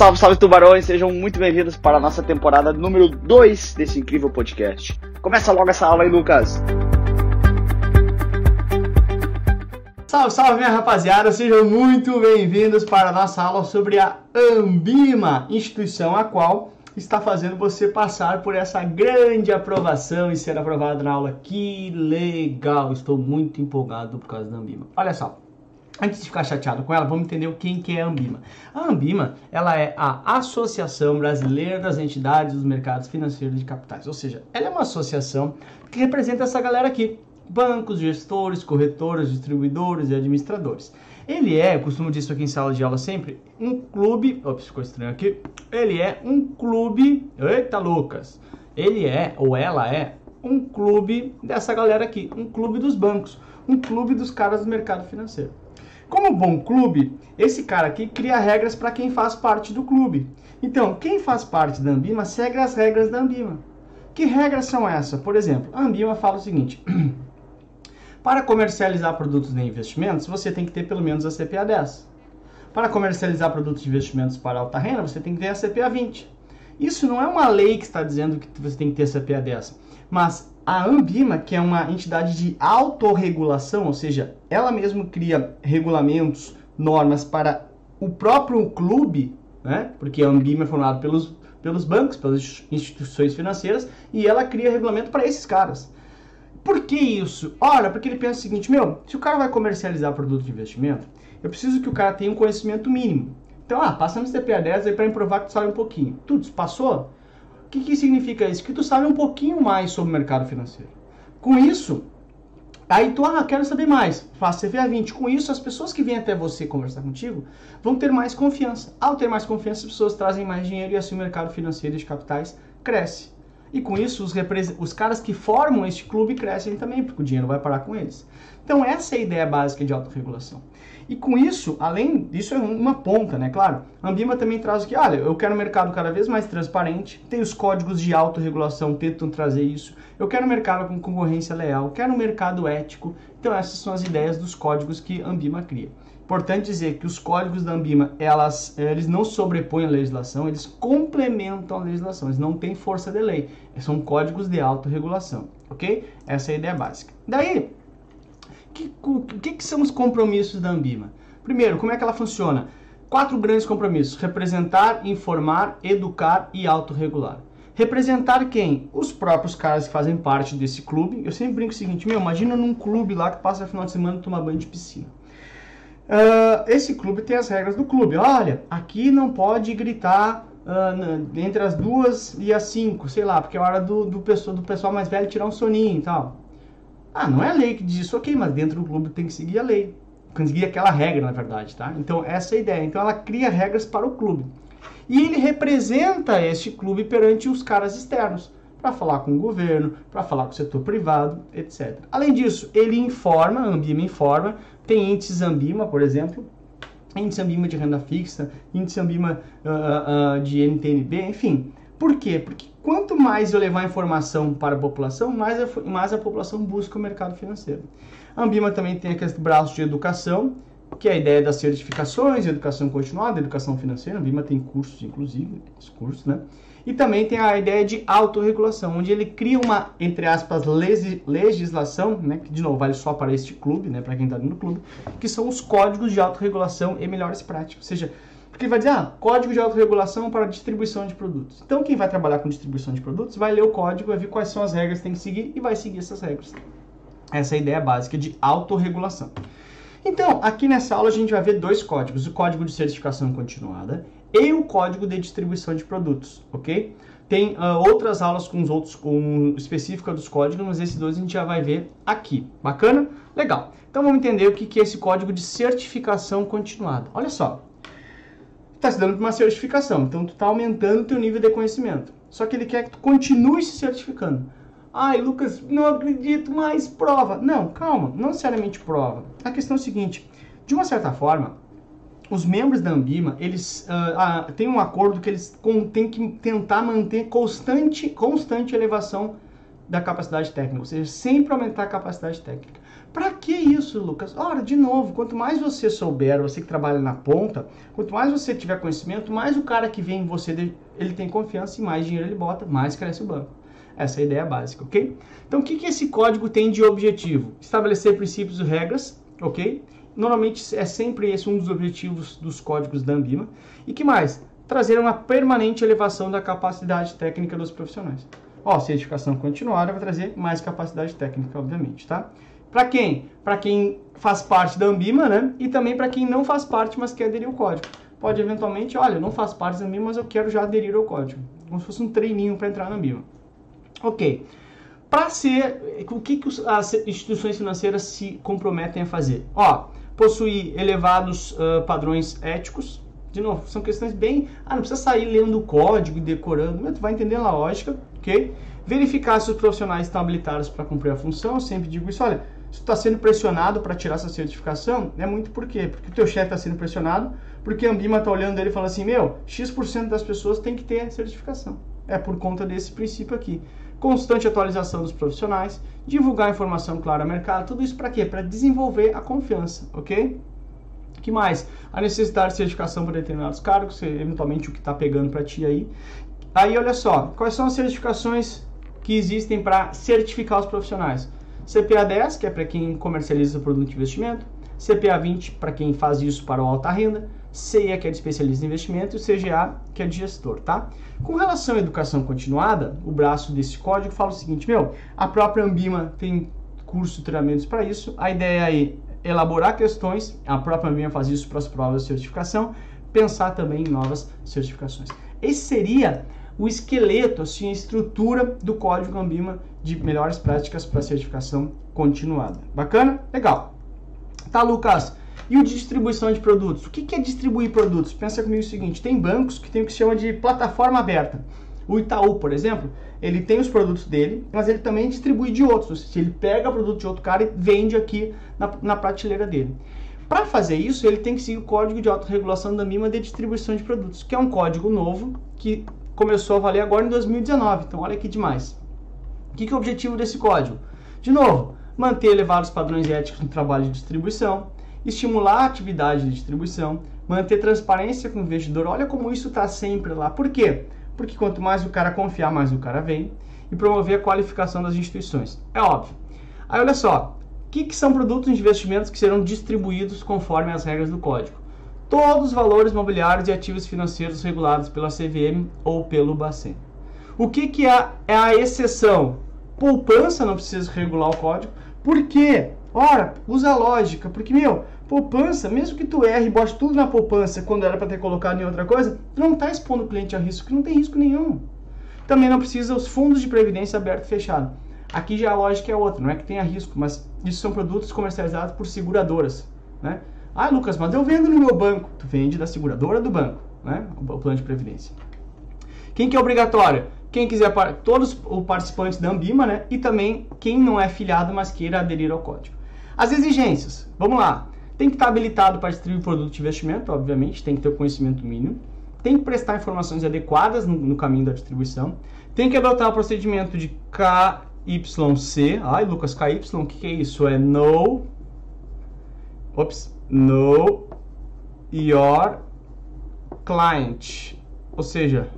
Salve, salve tubarões, sejam muito bem-vindos para a nossa temporada número 2 desse incrível podcast. Começa logo essa aula aí, Lucas. Salve, salve minha rapaziada, sejam muito bem-vindos para a nossa aula sobre a Ambima, instituição a qual está fazendo você passar por essa grande aprovação e ser aprovado na aula. Que legal! Estou muito empolgado por causa da Ambima. Olha só, Antes de ficar chateado com ela, vamos entender quem que é a Ambima. A Ambima, ela é a Associação Brasileira das Entidades dos Mercados Financeiros de Capitais. Ou seja, ela é uma associação que representa essa galera aqui. Bancos, gestores, corretores, distribuidores e administradores. Ele é, eu costumo dizer isso aqui em sala de aula sempre, um clube. Ops, ficou estranho aqui. Ele é um clube. Eita, Lucas! Ele é, ou ela é, um clube dessa galera aqui. Um clube dos bancos. Um clube dos caras do mercado financeiro. Como bom clube, esse cara aqui cria regras para quem faz parte do clube. Então, quem faz parte da Ambima segue as regras da Ambima. Que regras são essas? Por exemplo, a Ambima fala o seguinte: para comercializar produtos de investimentos, você tem que ter pelo menos a CPA 10. Para comercializar produtos de investimentos para alta renda, você tem que ter a CPA 20. Isso não é uma lei que está dizendo que você tem que ter a CPA 10, mas a Ambima, que é uma entidade de autorregulação, ou seja, ela mesma cria regulamentos, normas para o próprio clube, né? porque a Ambima é formada pelos, pelos bancos, pelas instituições financeiras, e ela cria regulamento para esses caras. Por que isso? Olha, porque ele pensa o seguinte, meu, se o cara vai comercializar produto de investimento, eu preciso que o cara tenha um conhecimento mínimo. Então, ah, passa no CPA 10 aí para provar que tu sabe um pouquinho. Tudo, passou? O que, que significa isso? Que tu sabe um pouquinho mais sobre o mercado financeiro. Com isso, aí tu, ah, quero saber mais, faça CVA 20. Com isso, as pessoas que vêm até você conversar contigo vão ter mais confiança. Ao ter mais confiança, as pessoas trazem mais dinheiro e assim o mercado financeiro de capitais cresce. E com isso, os, os caras que formam este clube crescem também, porque o dinheiro vai parar com eles. Então, essa é a ideia básica de autorregulação. E com isso, além disso, é uma ponta, né? Claro, a Ambima também traz que, olha, eu quero um mercado cada vez mais transparente, tem os códigos de autorregulação, tentam trazer isso. Eu quero um mercado com concorrência leal, quero um mercado ético. Então, essas são as ideias dos códigos que a Ambima cria. Importante dizer que os códigos da Ambima, elas, eles não sobrepõem a legislação, eles complementam a legislação, eles não têm força de lei. São códigos de autorregulação, ok? Essa é a ideia básica. Daí, o que, que são os compromissos da Ambima? Primeiro, como é que ela funciona? Quatro grandes compromissos: representar, informar, educar e autorregular. Representar quem? Os próprios caras que fazem parte desse clube. Eu sempre brinco o seguinte: meu, imagina num clube lá que passa o final de semana e toma banho de piscina. Uh, esse clube tem as regras do clube. Olha, aqui não pode gritar uh, entre as duas e as cinco, sei lá, porque é hora do, do, do pessoal mais velho tirar um soninho e tal. Ah, não é a lei que diz isso, ok, mas dentro do clube tem que seguir a lei. Conseguir aquela regra, na verdade, tá? Então, essa é a ideia. Então, ela cria regras para o clube. E ele representa este clube perante os caras externos, para falar com o governo, para falar com o setor privado, etc. Além disso, ele informa, a Ambima informa, tem índices Ambima, por exemplo, índice Ambima de renda fixa, índice Ambima uh, uh, de NTNB, enfim. Por quê? Porque quanto mais eu levar informação para a população, mais a, mais a população busca o mercado financeiro. A Ambima também tem aquele braço de educação, que é a ideia das certificações, educação continuada, educação financeira. A Ambima tem cursos, inclusive, os cursos, né? E também tem a ideia de autorregulação, onde ele cria uma, entre aspas, legislação, né, que de novo vale só para este clube, né, para quem está no clube, que são os códigos de autorregulação e melhores práticas. Ou seja, porque vai dizer, ah, código de autorregulação para distribuição de produtos. Então, quem vai trabalhar com distribuição de produtos vai ler o código, vai ver quais são as regras que tem que seguir e vai seguir essas regras. Essa é a ideia básica de autorregulação. Então, aqui nessa aula a gente vai ver dois códigos: o código de certificação continuada e o código de distribuição de produtos, ok? Tem uh, outras aulas com os outros, com específica dos códigos, mas esses dois a gente já vai ver aqui. Bacana? Legal. Então vamos entender o que é esse código de certificação continuada. Olha só, está se dando uma certificação. Então, tu está aumentando o teu nível de conhecimento. Só que ele quer que tu continue se certificando. Ai, Lucas, não acredito mais, prova. Não, calma, não necessariamente prova. A questão é a seguinte, de uma certa forma, os membros da Ambima, eles uh, uh, têm um acordo que eles têm que tentar manter constante, constante elevação da capacidade técnica, ou seja, sempre aumentar a capacidade técnica. Para que isso, Lucas? Ora, de novo, quanto mais você souber, você que trabalha na ponta, quanto mais você tiver conhecimento, mais o cara que vem em você, ele tem confiança e mais dinheiro ele bota, mais cresce o banco. Essa é a ideia básica, ok? Então, o que, que esse código tem de objetivo? Estabelecer princípios e regras, ok? Normalmente é sempre esse um dos objetivos dos códigos da Ambima. E que mais? Trazer uma permanente elevação da capacidade técnica dos profissionais. Ó, certificação continuada vai trazer mais capacidade técnica, obviamente, tá? Para quem? Para quem faz parte da Ambima, né? E também para quem não faz parte, mas quer aderir ao código. Pode eventualmente, olha, não faço parte da Ambima, mas eu quero já aderir ao código. Como se fosse um treininho para entrar na Ambima. Ok. Para ser, o que, que as instituições financeiras se comprometem a fazer? Ó, possuir elevados uh, padrões éticos. De novo, são questões bem. Ah, não precisa sair lendo o código e decorando, mas tu vai entendendo a lógica, ok? Verificar se os profissionais estão habilitados para cumprir a função. Eu sempre digo isso, olha, se está sendo pressionado para tirar essa certificação, é muito por quê? Porque o teu chefe está sendo pressionado, porque a Ambima está olhando ele e fala assim, meu, X% das pessoas tem que ter certificação. É por conta desse princípio aqui constante atualização dos profissionais, divulgar informação clara ao mercado, tudo isso para quê? Para desenvolver a confiança, ok? que mais? A necessidade de certificação para determinados cargos, eventualmente o que está pegando para ti aí. Aí, olha só, quais são as certificações que existem para certificar os profissionais? CPA 10, que é para quem comercializa o produto de investimento, CPA 20 para quem faz isso para o alta renda, CEA, que é de especialista em investimento, e CGA, que é de gestor, tá? Com relação à educação continuada, o braço desse código fala o seguinte, meu, a própria Ambima tem curso treinamentos para isso, a ideia é elaborar questões, a própria Ambima faz isso para as provas de certificação, pensar também em novas certificações. Esse seria o esqueleto, assim, a estrutura do código Ambima de melhores práticas para certificação continuada. Bacana? Legal. Tá, Lucas? E o de distribuição de produtos? O que é distribuir produtos? Pensa comigo o seguinte: tem bancos que tem o que se chama de plataforma aberta. O Itaú, por exemplo, ele tem os produtos dele, mas ele também distribui de outros. Ele pega produto de outro cara e vende aqui na, na prateleira dele. Para fazer isso, ele tem que seguir o código de autorregulação da MIMA de distribuição de produtos, que é um código novo que começou a valer agora em 2019. Então, olha que demais. O que é o objetivo desse código? De novo, manter elevados padrões éticos no trabalho de distribuição, estimular a atividade de distribuição, manter transparência com o investidor. Olha como isso está sempre lá. Por quê? Porque quanto mais o cara confiar, mais o cara vem. E promover a qualificação das instituições. É óbvio. Aí olha só, o que, que são produtos de investimentos que serão distribuídos conforme as regras do código? Todos os valores mobiliários e ativos financeiros regulados pela CVM ou pelo Bacen. O que, que é, é a exceção? Poupança não precisa regular o código. Por quê? Ora, usa a lógica, porque, meu, poupança, mesmo que tu erre e bote tudo na poupança quando era para ter colocado em outra coisa, tu não está expondo o cliente a risco, que não tem risco nenhum. Também não precisa os fundos de previdência aberto e fechado. Aqui já a lógica é outra, não é que tenha risco, mas isso são produtos comercializados por seguradoras, né? Ah, Lucas, mas eu vendo no meu banco. Tu vende da seguradora do banco, né? O plano de previdência. Quem que é obrigatório? Quem quiser, todos os participantes da Ambima, né? E também quem não é filiado, mas queira aderir ao código. As exigências, vamos lá. Tem que estar habilitado para distribuir produto de investimento, obviamente, tem que ter o conhecimento mínimo. Tem que prestar informações adequadas no, no caminho da distribuição. Tem que adotar o procedimento de KYC. Ai, Lucas, KY, o que, que é isso? É no. Ops. Know your client. Ou seja,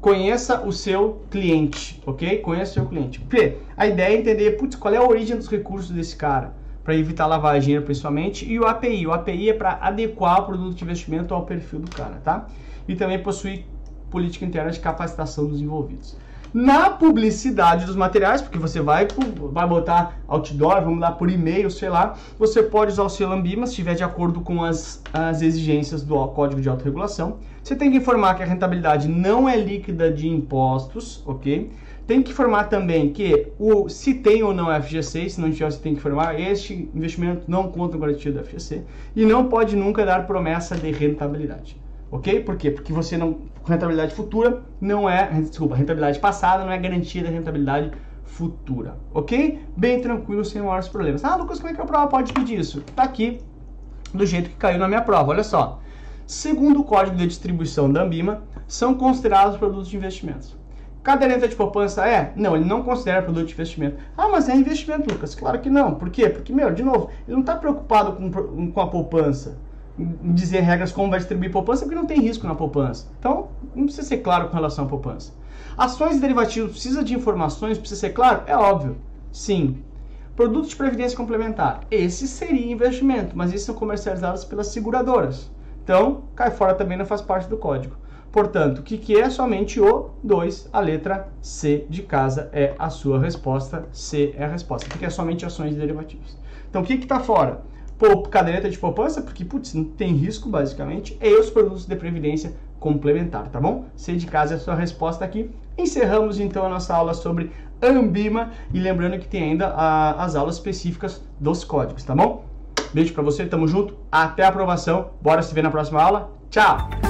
conheça o seu cliente, ok? Conheça o seu cliente. Porque a ideia é entender, putz, qual é a origem dos recursos desse cara, para evitar lavagem principalmente, e o API. O API é para adequar o produto de investimento ao perfil do cara, tá? E também possui política interna de capacitação dos envolvidos na publicidade dos materiais, porque você vai, vai botar outdoor, vamos lá por e-mail, sei lá, você pode usar o selo Ambima se estiver de acordo com as, as exigências do Código de Autorregulação. Você tem que informar que a rentabilidade não é líquida de impostos, ok? Tem que informar também que o, se tem ou não FGC, se não tiver, você tem que informar, este investimento não conta com garantia do FGC e não pode nunca dar promessa de rentabilidade. Ok? Por quê? Porque você não. Rentabilidade futura não é. Desculpa, rentabilidade passada não é garantia da rentabilidade futura. Ok? Bem tranquilo, sem maiores problemas. Ah, Lucas, como é que a prova pode pedir isso? Tá aqui, do jeito que caiu na minha prova. Olha só. Segundo o código de distribuição da Ambima, são considerados produtos de investimentos. Caderneta de poupança é? Não, ele não considera produto de investimento. Ah, mas é investimento, Lucas. Claro que não. Por quê? Porque, meu, de novo, ele não está preocupado com, com a poupança, dizer regras como vai distribuir poupança, porque não tem risco na poupança. Então, não precisa ser claro com relação à poupança. Ações e derivativos precisa de informações, precisa ser claro? É óbvio. Sim. Produtos de previdência complementar. Esse seria investimento, mas esses são comercializados pelas seguradoras. Então, cai fora também não faz parte do código. Portanto, o que, que é somente o 2? A letra C de casa é a sua resposta. C é a resposta, porque é somente ações e derivativos. Então, o que está fora? Caderneta de poupança, porque, putz, não tem risco, basicamente, e os produtos de previdência complementar, tá bom? C de casa é a sua resposta aqui. Encerramos, então, a nossa aula sobre Ambima, e lembrando que tem ainda a, as aulas específicas dos códigos, tá bom? Beijo para você, tamo junto, até a aprovação, bora se ver na próxima aula, tchau!